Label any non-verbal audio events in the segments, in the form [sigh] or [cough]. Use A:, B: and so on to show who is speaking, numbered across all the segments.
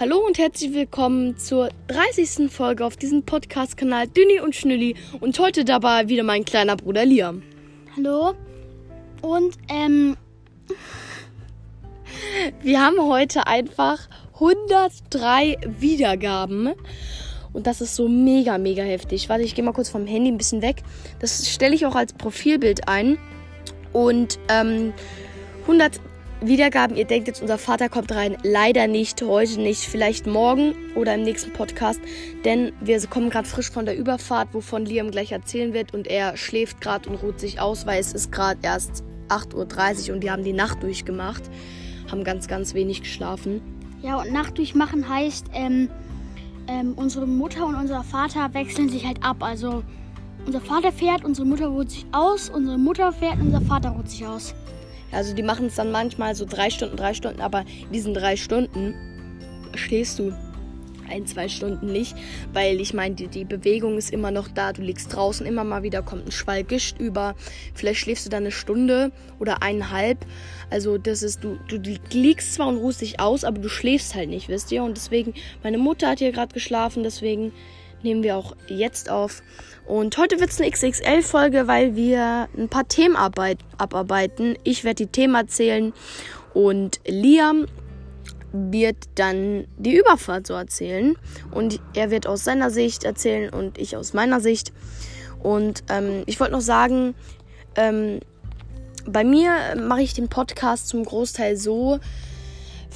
A: Hallo und herzlich willkommen zur 30. Folge auf diesem Podcast-Kanal Dünni und Schnülli und heute dabei wieder mein kleiner Bruder Liam.
B: Hallo. Und ähm,
A: Wir haben heute einfach 103 Wiedergaben und das ist so mega, mega heftig. Warte, ich gehe mal kurz vom Handy ein bisschen weg. Das stelle ich auch als Profilbild ein und ähm, 100 Wiedergaben. Ihr denkt jetzt, unser Vater kommt rein. Leider nicht, heute nicht, vielleicht morgen oder im nächsten Podcast. Denn wir kommen gerade frisch von der Überfahrt, wovon Liam gleich erzählen wird. Und er schläft gerade und ruht sich aus, weil es ist gerade erst 8.30 Uhr und wir haben die Nacht durchgemacht. Haben ganz, ganz wenig geschlafen.
B: ja, und Nacht durchmachen heißt, ähm, ähm, unsere Mutter und unser Vater wechseln sich halt ab. Also unser Vater fährt, unsere Mutter ruht sich aus, unsere Mutter fährt, unser Vater ruht sich aus.
A: Also die machen es dann manchmal so drei Stunden, drei Stunden, aber in diesen drei Stunden schläfst du ein, zwei Stunden nicht, weil ich meine, die, die Bewegung ist immer noch da, du liegst draußen, immer mal wieder kommt ein Schwall Gischt über, vielleicht schläfst du dann eine Stunde oder eineinhalb, also das ist, du, du liegst zwar und ruhst dich aus, aber du schläfst halt nicht, wisst ihr, und deswegen, meine Mutter hat hier gerade geschlafen, deswegen nehmen wir auch jetzt auf. Und heute wird es eine XXL-Folge, weil wir ein paar Themen arbeit abarbeiten. Ich werde die Themen erzählen und Liam wird dann die Überfahrt so erzählen. Und er wird aus seiner Sicht erzählen und ich aus meiner Sicht. Und ähm, ich wollte noch sagen, ähm, bei mir mache ich den Podcast zum Großteil so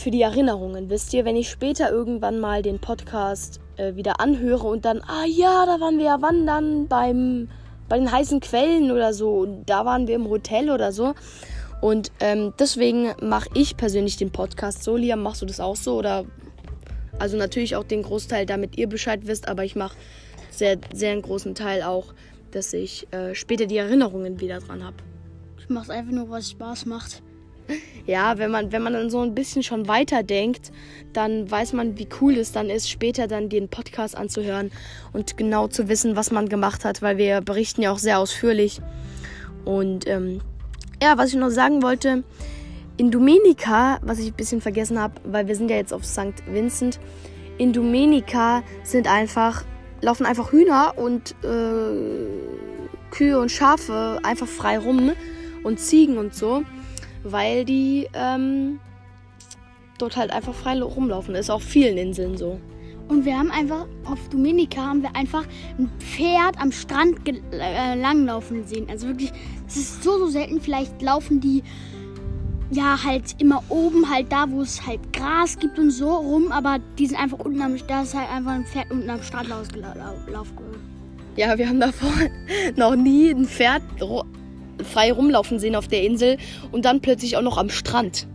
A: für die Erinnerungen. Wisst ihr, wenn ich später irgendwann mal den Podcast äh, wieder anhöre und dann, ah ja, da waren wir ja wandern beim, bei den heißen Quellen oder so. Und da waren wir im Hotel oder so. Und ähm, deswegen mache ich persönlich den Podcast so. Liam, machst du das auch so? Oder also natürlich auch den Großteil, damit ihr Bescheid wisst, aber ich mache sehr, sehr einen großen Teil auch, dass ich äh, später die Erinnerungen wieder dran habe.
B: Ich mach's einfach nur, was Spaß macht.
A: Ja, wenn man, wenn man dann so ein bisschen schon weiter denkt, dann weiß man, wie cool es dann ist, später dann den Podcast anzuhören und genau zu wissen, was man gemacht hat, weil wir berichten ja auch sehr ausführlich. Und ähm, ja, was ich noch sagen wollte, in Domenica, was ich ein bisschen vergessen habe, weil wir sind ja jetzt auf St. Vincent, in Domenica sind einfach, laufen einfach Hühner und äh, Kühe und Schafe einfach frei rum und Ziegen und so weil die ähm, dort halt einfach frei rumlaufen. Ist auf vielen Inseln so.
B: Und wir haben einfach, auf Dominika haben wir einfach ein Pferd am Strand äh, langlaufen sehen. Also wirklich, es ist so, so selten. Vielleicht laufen die ja halt immer oben, halt da, wo es halt Gras gibt und so rum. Aber die sind einfach unten am, da ist halt einfach ein Pferd unten am Strand laufen.
A: Ja, wir haben davor [laughs] noch nie ein Pferd frei rumlaufen sehen auf der Insel und dann plötzlich auch noch am Strand.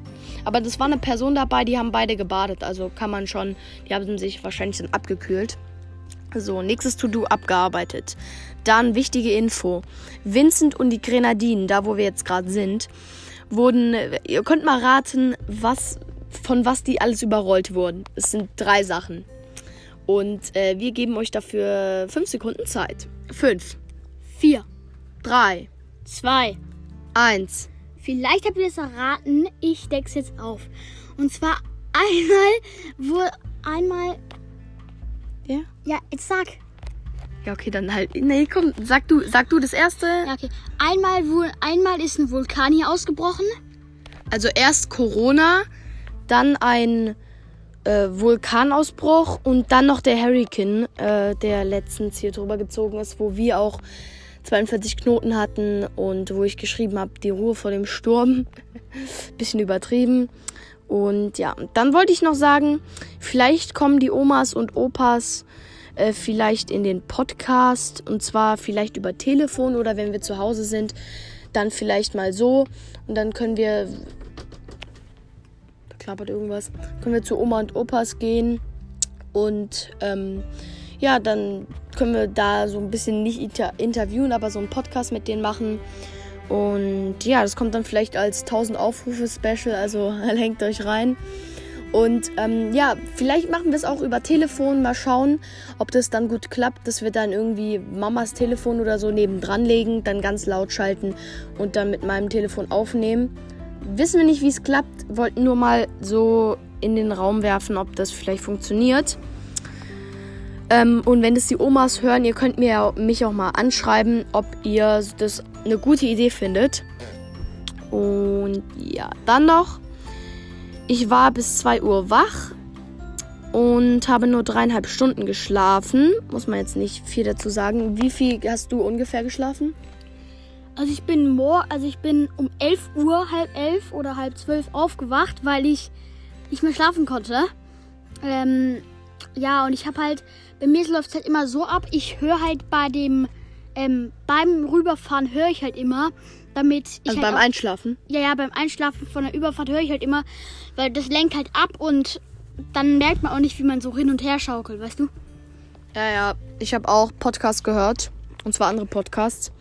A: Aber das war eine Person dabei, die haben beide gebadet. Also kann man schon, die haben sich wahrscheinlich dann abgekühlt. So, nächstes To-Do abgearbeitet. Dann wichtige Info. Vincent und die Grenadinen, da wo wir jetzt gerade sind, wurden, ihr könnt mal raten, was, von was die alles überrollt wurden. Es sind drei Sachen. Und äh, wir geben euch dafür fünf Sekunden Zeit. Fünf,
B: Vier,
A: drei,
B: zwei,
A: eins.
B: Vielleicht habt ihr es erraten. Ich deck's jetzt auf. Und zwar einmal, wo einmal.
A: Ja?
B: Ja, jetzt sag.
A: Ja, okay, dann halt. Nee, komm, sag du, sag du das erste.
B: Ja, okay. Einmal, wo, einmal ist ein Vulkan hier ausgebrochen.
A: Also erst Corona, dann ein äh, Vulkanausbruch und dann noch der Hurricane, äh, der letztens hier drüber gezogen ist, wo wir auch 42 Knoten hatten und wo ich geschrieben habe, die Ruhe vor dem Sturm. [laughs] Bisschen übertrieben. Und ja, dann wollte ich noch sagen, vielleicht kommen die Omas und Opas äh, vielleicht in den Podcast und zwar vielleicht über Telefon oder wenn wir zu Hause sind, dann vielleicht mal so und dann können wir da klappert irgendwas, können wir zu Oma und Opas gehen und ähm, ja, dann können wir da so ein bisschen nicht inter interviewen, aber so einen Podcast mit denen machen. Und ja, das kommt dann vielleicht als 1000 Aufrufe Special, also [laughs] hängt euch rein. Und ähm, ja, vielleicht machen wir es auch über Telefon. Mal schauen, ob das dann gut klappt, dass wir dann irgendwie Mamas Telefon oder so nebendran legen, dann ganz laut schalten und dann mit meinem Telefon aufnehmen. Wissen wir nicht, wie es klappt, wollten nur mal so in den Raum werfen, ob das vielleicht funktioniert. Ähm, und wenn das die Omas hören, ihr könnt mir mich auch mal anschreiben, ob ihr das eine gute Idee findet. Und ja, dann noch. Ich war bis 2 Uhr wach und habe nur dreieinhalb Stunden geschlafen. Muss man jetzt nicht viel dazu sagen. Wie viel hast du ungefähr geschlafen?
B: Also ich bin mor also ich bin um 11 Uhr, halb elf oder halb zwölf aufgewacht, weil ich nicht mehr schlafen konnte. Ähm, ja, und ich habe halt, bei mir läuft es halt immer so ab, ich höre halt bei dem, ähm, beim Rüberfahren höre ich halt immer, damit ich
A: Also
B: halt
A: beim
B: auch-
A: Einschlafen?
B: Ja, ja, beim Einschlafen von der Überfahrt höre ich halt immer, weil das lenkt halt ab und dann merkt man auch nicht, wie man so hin und her schaukelt, weißt du?
A: Ja, ja. Ich habe auch Podcasts gehört. Und zwar andere Podcasts.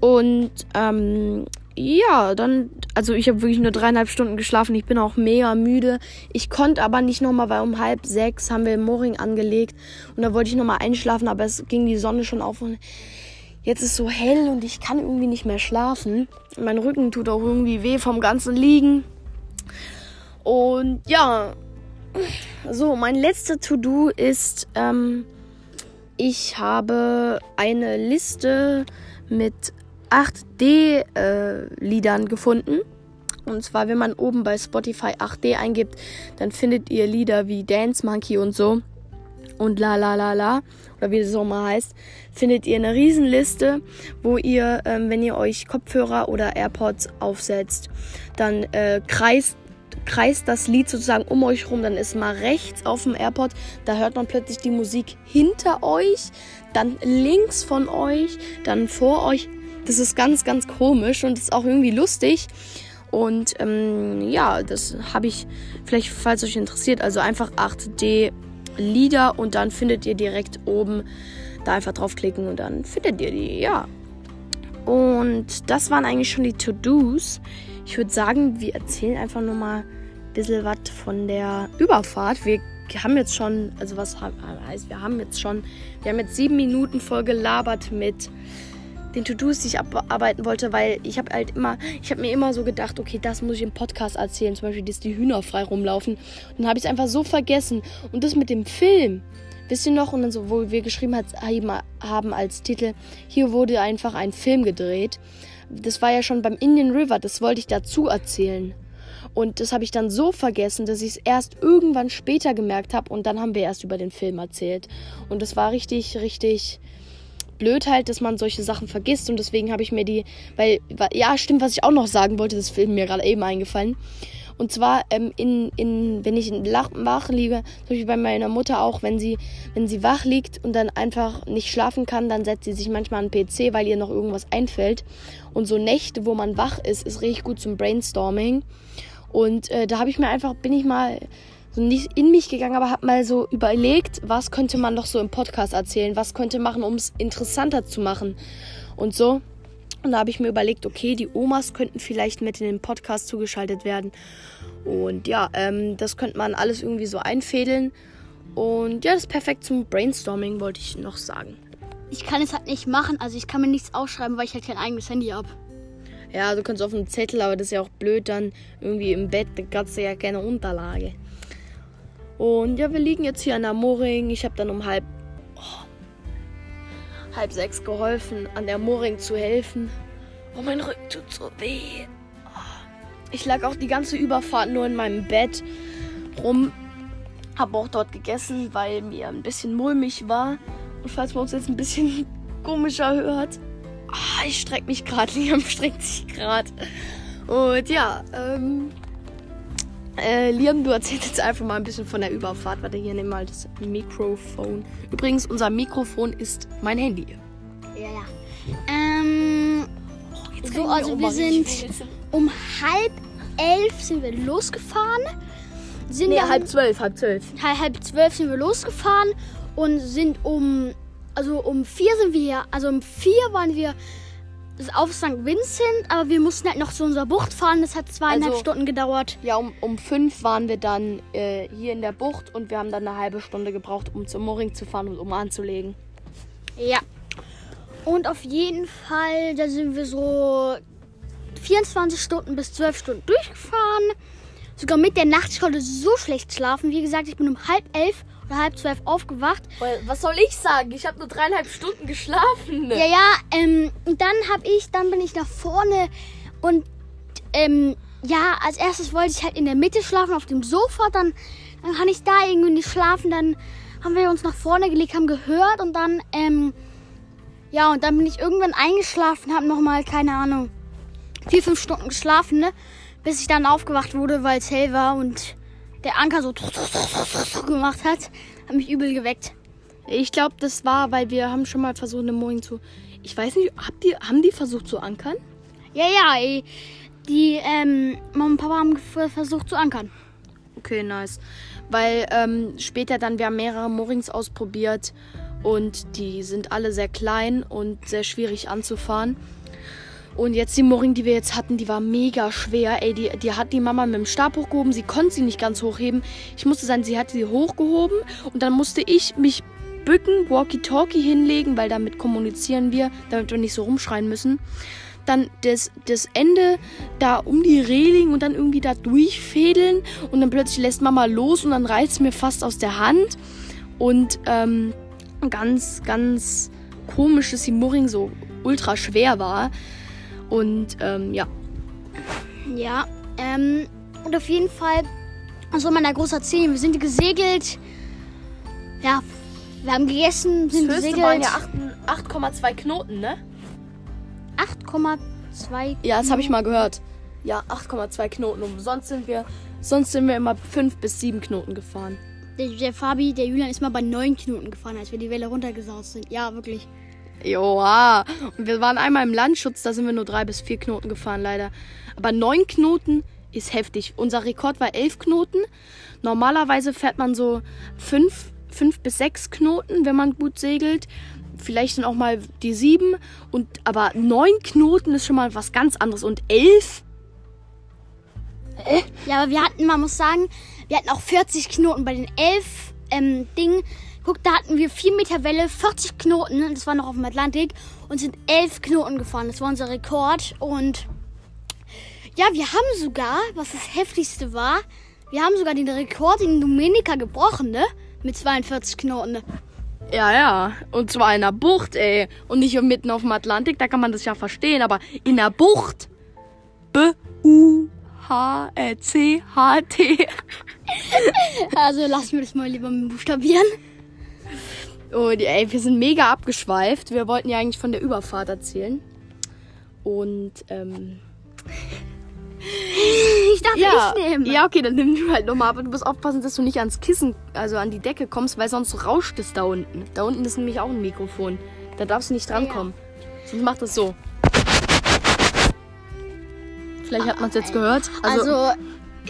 A: Und ähm, ja, dann, also ich habe wirklich nur dreieinhalb Stunden geschlafen. Ich bin auch mega müde. Ich konnte aber nicht nochmal, weil um halb sechs haben wir Mooring angelegt. Und da wollte ich nochmal einschlafen, aber es ging die Sonne schon auf. Und jetzt ist so hell und ich kann irgendwie nicht mehr schlafen. Mein Rücken tut auch irgendwie weh vom ganzen Liegen. Und ja, so, mein letzter To-Do ist, ähm, ich habe eine Liste mit 8D-Liedern gefunden. Und zwar, wenn man oben bei Spotify 8D eingibt, dann findet ihr Lieder wie Dance Monkey und so. Und la la la la, oder wie das auch mal heißt, findet ihr eine Riesenliste, wo ihr, ähm, wenn ihr euch Kopfhörer oder AirPods aufsetzt, dann äh, kreist kreist das Lied sozusagen um euch rum, dann ist mal rechts auf dem AirPod, da hört man plötzlich die Musik hinter euch, dann links von euch, dann vor euch. Das ist ganz, ganz komisch und ist auch irgendwie lustig. Und ähm, ja, das habe ich vielleicht, falls euch interessiert, also einfach 8D Lieder und dann findet ihr direkt oben da einfach draufklicken und dann findet ihr die, ja. Und das waren eigentlich schon die To-Dos. Ich würde sagen, wir erzählen einfach nur mal ein bisschen was von der Überfahrt. Wir haben jetzt schon, also was heißt, wir haben jetzt schon, wir haben jetzt sieben Minuten voll gelabert mit den To-Dos, die ich abarbeiten wollte, weil ich habe halt immer, ich habe mir immer so gedacht, okay, das muss ich im Podcast erzählen, zum Beispiel, dass die Hühner frei rumlaufen. Und dann habe ich es einfach so vergessen. Und das mit dem Film, wisst ihr noch? Und dann so, wo wir geschrieben haben als Titel, hier wurde einfach ein Film gedreht. Das war ja schon beim Indian River, das wollte ich dazu erzählen. Und das habe ich dann so vergessen, dass ich es erst irgendwann später gemerkt habe und dann haben wir erst über den Film erzählt. Und das war richtig, richtig blöd halt, dass man solche Sachen vergisst und deswegen habe ich mir die, weil, ja, stimmt, was ich auch noch sagen wollte, das ist mir gerade eben eingefallen. Und zwar, ähm, in, in, wenn ich wach liege, zum Beispiel bei meiner Mutter auch, wenn sie, wenn sie wach liegt und dann einfach nicht schlafen kann, dann setzt sie sich manchmal an den PC, weil ihr noch irgendwas einfällt. Und so Nächte, wo man wach ist, ist richtig gut zum Brainstorming. Und äh, da habe ich mir einfach, bin ich mal so nicht in mich gegangen, aber habe mal so überlegt, was könnte man doch so im Podcast erzählen, was könnte machen, um es interessanter zu machen und so. Und da habe ich mir überlegt, okay, die Omas könnten vielleicht mit in den Podcast zugeschaltet werden. Und ja, ähm, das könnte man alles irgendwie so einfädeln. Und ja, das ist perfekt zum Brainstorming, wollte ich noch sagen.
B: Ich kann es halt nicht machen, also ich kann mir nichts aufschreiben, weil ich halt kein eigenes Handy habe.
A: Ja, du kannst auf einem Zettel, aber das ist ja auch blöd dann irgendwie im Bett, da kannst du ja keine Unterlage. Und ja, wir liegen jetzt hier an der Mooring. Ich habe dann um halb, oh, halb sechs geholfen, an der Mooring zu helfen. Oh, mein Rücken tut so weh. Oh. Ich lag auch die ganze Überfahrt nur in meinem Bett rum. Habe auch dort gegessen, weil mir ein bisschen mulmig war. Und falls man uns jetzt ein bisschen [laughs] komischer hört, Ah, ich strecke mich gerade. [laughs] Liam streckt sich gerade. Und ja, ähm. Äh, Liam, du erzählst jetzt einfach mal ein bisschen von der Überfahrt. Warte, hier nimm mal das Mikrofon. Übrigens, unser Mikrofon ist mein Handy.
B: Ja, ja. Ähm,
A: Jetzt
B: so, also wir sind um halb elf sind wir losgefahren. Sind
A: Nee, halb zwölf, halb zwölf.
B: halb, halb zwölf sind wir losgefahren und sind um, also um vier sind wir hier, also um vier waren wir auf St. Vincent, aber wir mussten halt noch zu unserer Bucht fahren. Das hat zweieinhalb
A: Also-
B: Stunden gedauert.
A: Ja, um, um fünf waren wir dann äh, hier in der Bucht und wir haben dann eine halbe Stunde gebraucht, um zum Mooring zu fahren und um anzulegen.
B: Ja. Und auf jeden Fall, da sind wir so 24 Stunden bis 12 Stunden durchgefahren. sogar mit der Nacht. Ich konnte so schlecht schlafen. Wie gesagt, ich bin um halb elf halb zwölf aufgewacht.
A: Was soll ich sagen? Ich habe nur dreieinhalb Stunden geschlafen.
B: Ja, ja, ähm, und dann hab ich, dann bin ich nach vorne und ähm, ja, als erstes wollte ich halt in der Mitte schlafen, auf dem Sofa, dann, dann kann ich da irgendwie nicht schlafen, dann haben wir uns nach vorne gelegt, haben gehört und dann, ähm, ja, und dann bin ich irgendwann eingeschlafen, hab nochmal, keine Ahnung, vier, fünf Stunden geschlafen, ne, bis ich dann aufgewacht wurde, weil es hell war und der Anker so gemacht hat, hat mich übel geweckt.
A: Ich glaube, das war, weil wir haben schon mal versucht, eine Moing zu. Ich weiß nicht, habt ihr, haben die versucht zu ankern?
B: Ja, ja, ey. Die ähm, Mama und Papa haben versucht zu ankern.
A: Okay, nice. Weil ähm, später dann, wir haben mehrere Moorings ausprobiert und die sind alle sehr klein und sehr schwierig anzufahren. Und jetzt die Mooring, die wir jetzt hatten, die war mega schwer. Ey, die, die hat die Mama mit dem Stab hochgehoben. Sie konnte sie nicht ganz hochheben. Ich musste sagen, sie hat sie hochgehoben und dann musste ich mich bücken, Walkie-Talkie hinlegen, weil damit kommunizieren wir, damit wir nicht so rumschreien müssen. Dann das, das Ende da um die Reling und dann irgendwie da durchfädeln und dann plötzlich lässt Mama los und dann reißt mir fast aus der Hand. Und ähm, ganz, ganz komisch, dass die Mooring so ultra schwer war. Und ähm, ja,
B: Ja, ähm, und auf jeden Fall, was soll man da groß erzählen? Wir sind gesegelt. Ja, wir haben gegessen, sind
A: das
B: gesegelt.
A: waren ja 8 8,2 Knoten, ne?
B: 8,2.
A: Ja, das habe ich mal gehört. Ja, 8,2 Knoten. Und sonst sind wir, sonst sind wir immer 5 bis 7 Knoten gefahren.
B: Der, der Fabi, der Julian ist mal bei 9 Knoten gefahren, als wir die Welle runtergesaust sind. Ja, wirklich.
A: Joa. Und wir waren einmal im Landschutz, da sind wir nur 3 bis 4 Knoten gefahren, leider. Aber 9 Knoten ist heftig. Unser Rekord war 11 Knoten. Normalerweise fährt man so 5, 5 bis 6 Knoten, wenn man gut segelt. Vielleicht dann auch mal die 7. Und, aber 9 Knoten ist schon mal was ganz anderes. Und 11?
B: Ja, aber wir hatten, man muss sagen, wir hatten auch 40 Knoten bei den 11 ähm, Dingen. Guck, da hatten wir 4 Meter Welle, 40 Knoten, das war noch auf dem Atlantik, und sind 11 Knoten gefahren. Das war unser Rekord. Und ja, wir haben sogar, was das heftigste war, wir haben sogar den Rekord in Dominica gebrochen, ne? Mit 42 Knoten. Ne?
A: Ja, ja. Und zwar in der Bucht, ey. Und nicht mitten auf dem Atlantik, da kann man das ja verstehen. Aber in der Bucht. B-U-H-C-H-T. [laughs]
B: Also lassen wir das mal lieber mit buchstabieren.
A: Und ey, wir sind mega abgeschweift. Wir wollten ja eigentlich von der Überfahrt erzählen. Und, ähm. [laughs]
B: Ich darf
A: Ja,
B: nicht nehmen.
A: ja, okay, dann nimm du halt nochmal. Aber du musst aufpassen, dass du nicht ans Kissen, also an die Decke kommst, weil sonst rauscht es da unten. Da unten ist nämlich auch ein Mikrofon. Da darfst du nicht drankommen. Sonst macht es so. Vielleicht hat man es jetzt gehört.
B: Also,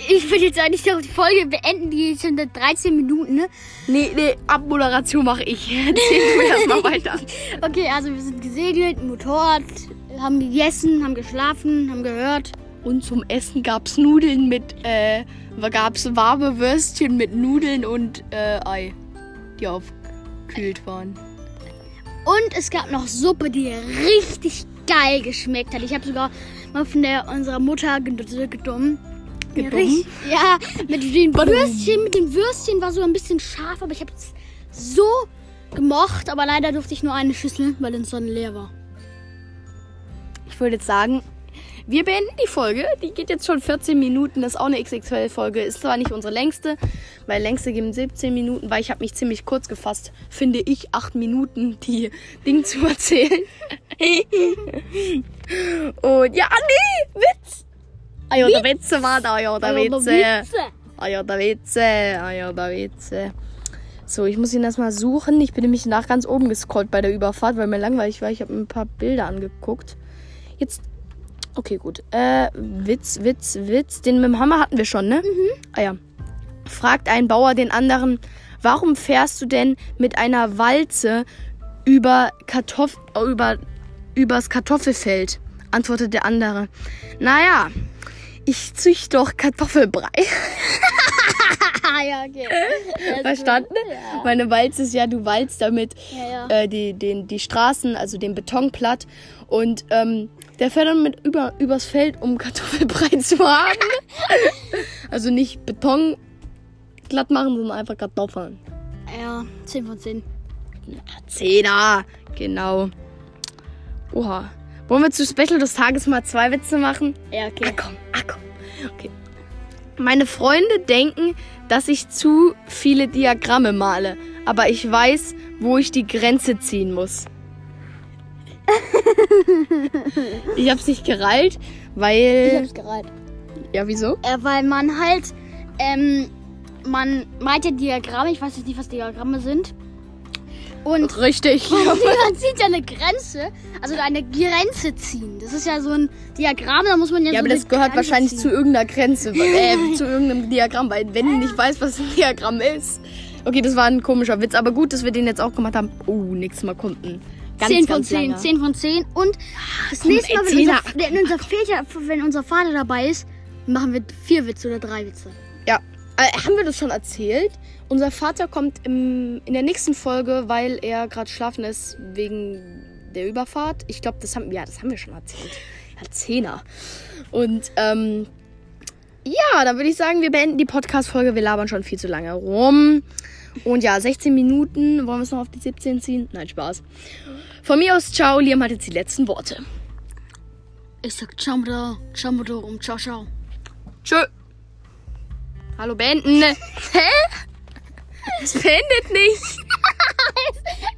B: ich würde jetzt eigentlich noch die Folge beenden, die ist schon seit 13 Minuten, ne?
A: Nee, nee, Abmoderation mache ich. [laughs] Erzähl du erstmal weiter. [laughs]
B: Okay, also wir sind gesegelt, Motorrad, haben gegessen, haben geschlafen, haben gehört.
A: Und zum Essen gab's Nudeln mit, äh, gab's warme Würstchen mit Nudeln und äh, Ei, die aufgekühlt waren.
B: Und es gab noch Suppe, die richtig geil geschmeckt hat. Ich habe sogar mal von der unserer Mutter ged- Richtig- Ja, mit den Würstchen, mit den Würstchen war so ein bisschen scharf, aber ich habe es so gemocht. Aber leider durfte ich nur eine Schüssel, weil es dann leer war.
A: Ich würde jetzt sagen, wir beenden die Folge. Die geht jetzt schon 14 Minuten. Das ist auch eine XXL-Folge. Ist zwar nicht unsere längste, weil längste geben 17 Minuten, weil ich habe mich ziemlich kurz gefasst, finde ich, 8 Minuten die [laughs] Ding zu erzählen. [laughs] Und ja, nee, Witz. Ah ja, der Witze war da, ja, der Witze. Ah ja, der Witze. Ah ja, der Witze. So, ich muss ihn erstmal suchen. Ich bin nämlich nach ganz oben gescrollt bei der Überfahrt, weil mir langweilig war. Ich habe mir ein paar Bilder angeguckt. Jetzt. Okay, gut. Äh, Witz, Witz, Witz. Den mit dem Hammer hatten wir schon, ne? Ah ja. Fragt ein Bauer den anderen, warum fährst du denn mit einer Walze über Kartoff über übers Kartoffelfeld? Antwortet der andere. Naja, ich züchte doch Kartoffelbrei. [laughs]
B: Ja, okay.
A: Verstanden? Meine Walze ist ja, du walzt damit
B: Ja, ja.
A: äh, die, den, die Straßen, also den Beton platt. Und ähm, der fährt dann mit über, übers Feld, um Kartoffelbrei zu haben. [laughs] Also nicht Beton glatt machen, sondern einfach Kartoffeln.
B: Ja, 10 von 10.
A: Zehner, genau. Oha. Wollen wir zu Special des Tages mal zwei Witze machen?
B: Ja,
A: Ah,
B: okay.
A: komm, ah, komm. Okay. Meine Freunde denken, dass ich zu viele Diagramme male, aber ich weiß, wo ich die Grenze ziehen muss. [laughs] ich hab's nicht gereilt,
B: Ich
A: weil.
B: hab's gereiht.
A: Ja, wieso?
B: Äh, weil man halt, ähm, man malt ja Diagramme, ich weiß jetzt nicht, was Diagramme sind. Und
A: Richtig. [laughs]
B: man [laughs] zieht ja eine Grenze, also eine Grenze ziehen. Das ist ja so ein Diagramm, da muss man ja,
A: Ja,
B: so
A: aber das gehört
B: Grenze
A: wahrscheinlich
B: ziehen.
A: zu irgendeiner Grenze, [laughs] äh, zu irgendeinem Diagramm, weil wenn du nicht weißt, was ein Diagramm ist. Okay, das war ein komischer Witz, aber gut, dass wir den jetzt auch gemacht haben. Oh, nächstes Mal kommt ein ganz,
B: 10 von
A: ganz
B: 10,
A: langer.
B: 10 von 10. Und das
A: komm,
B: nächste Mal, wenn unser, wenn, unser Väter, wenn unser Vater dabei ist, machen wir vier Witze oder drei Witze.
A: Ja, äh, haben wir das schon erzählt? Unser Vater kommt im, in der nächsten Folge, weil er gerade schlafen ist wegen der Überfahrt. Ich glaube, das haben, ja, das haben wir schon erzählt. Ja, Zehner. Und ähm, ja, dann würde ich sagen, wir beenden die Podcast-Folge. Wir labern schon viel zu lange rum. Und ja, 16 Minuten. Wollen wir es noch auf die 17 ziehen? Nein, Spaß. Von mir aus, ciao. Liam hat jetzt die letzten Worte.
B: Ich sag Chamada, Chamada und ciao, ciao.
A: Tschö. Hallo, beenden. [laughs] Hä? Es beendet nicht. [laughs]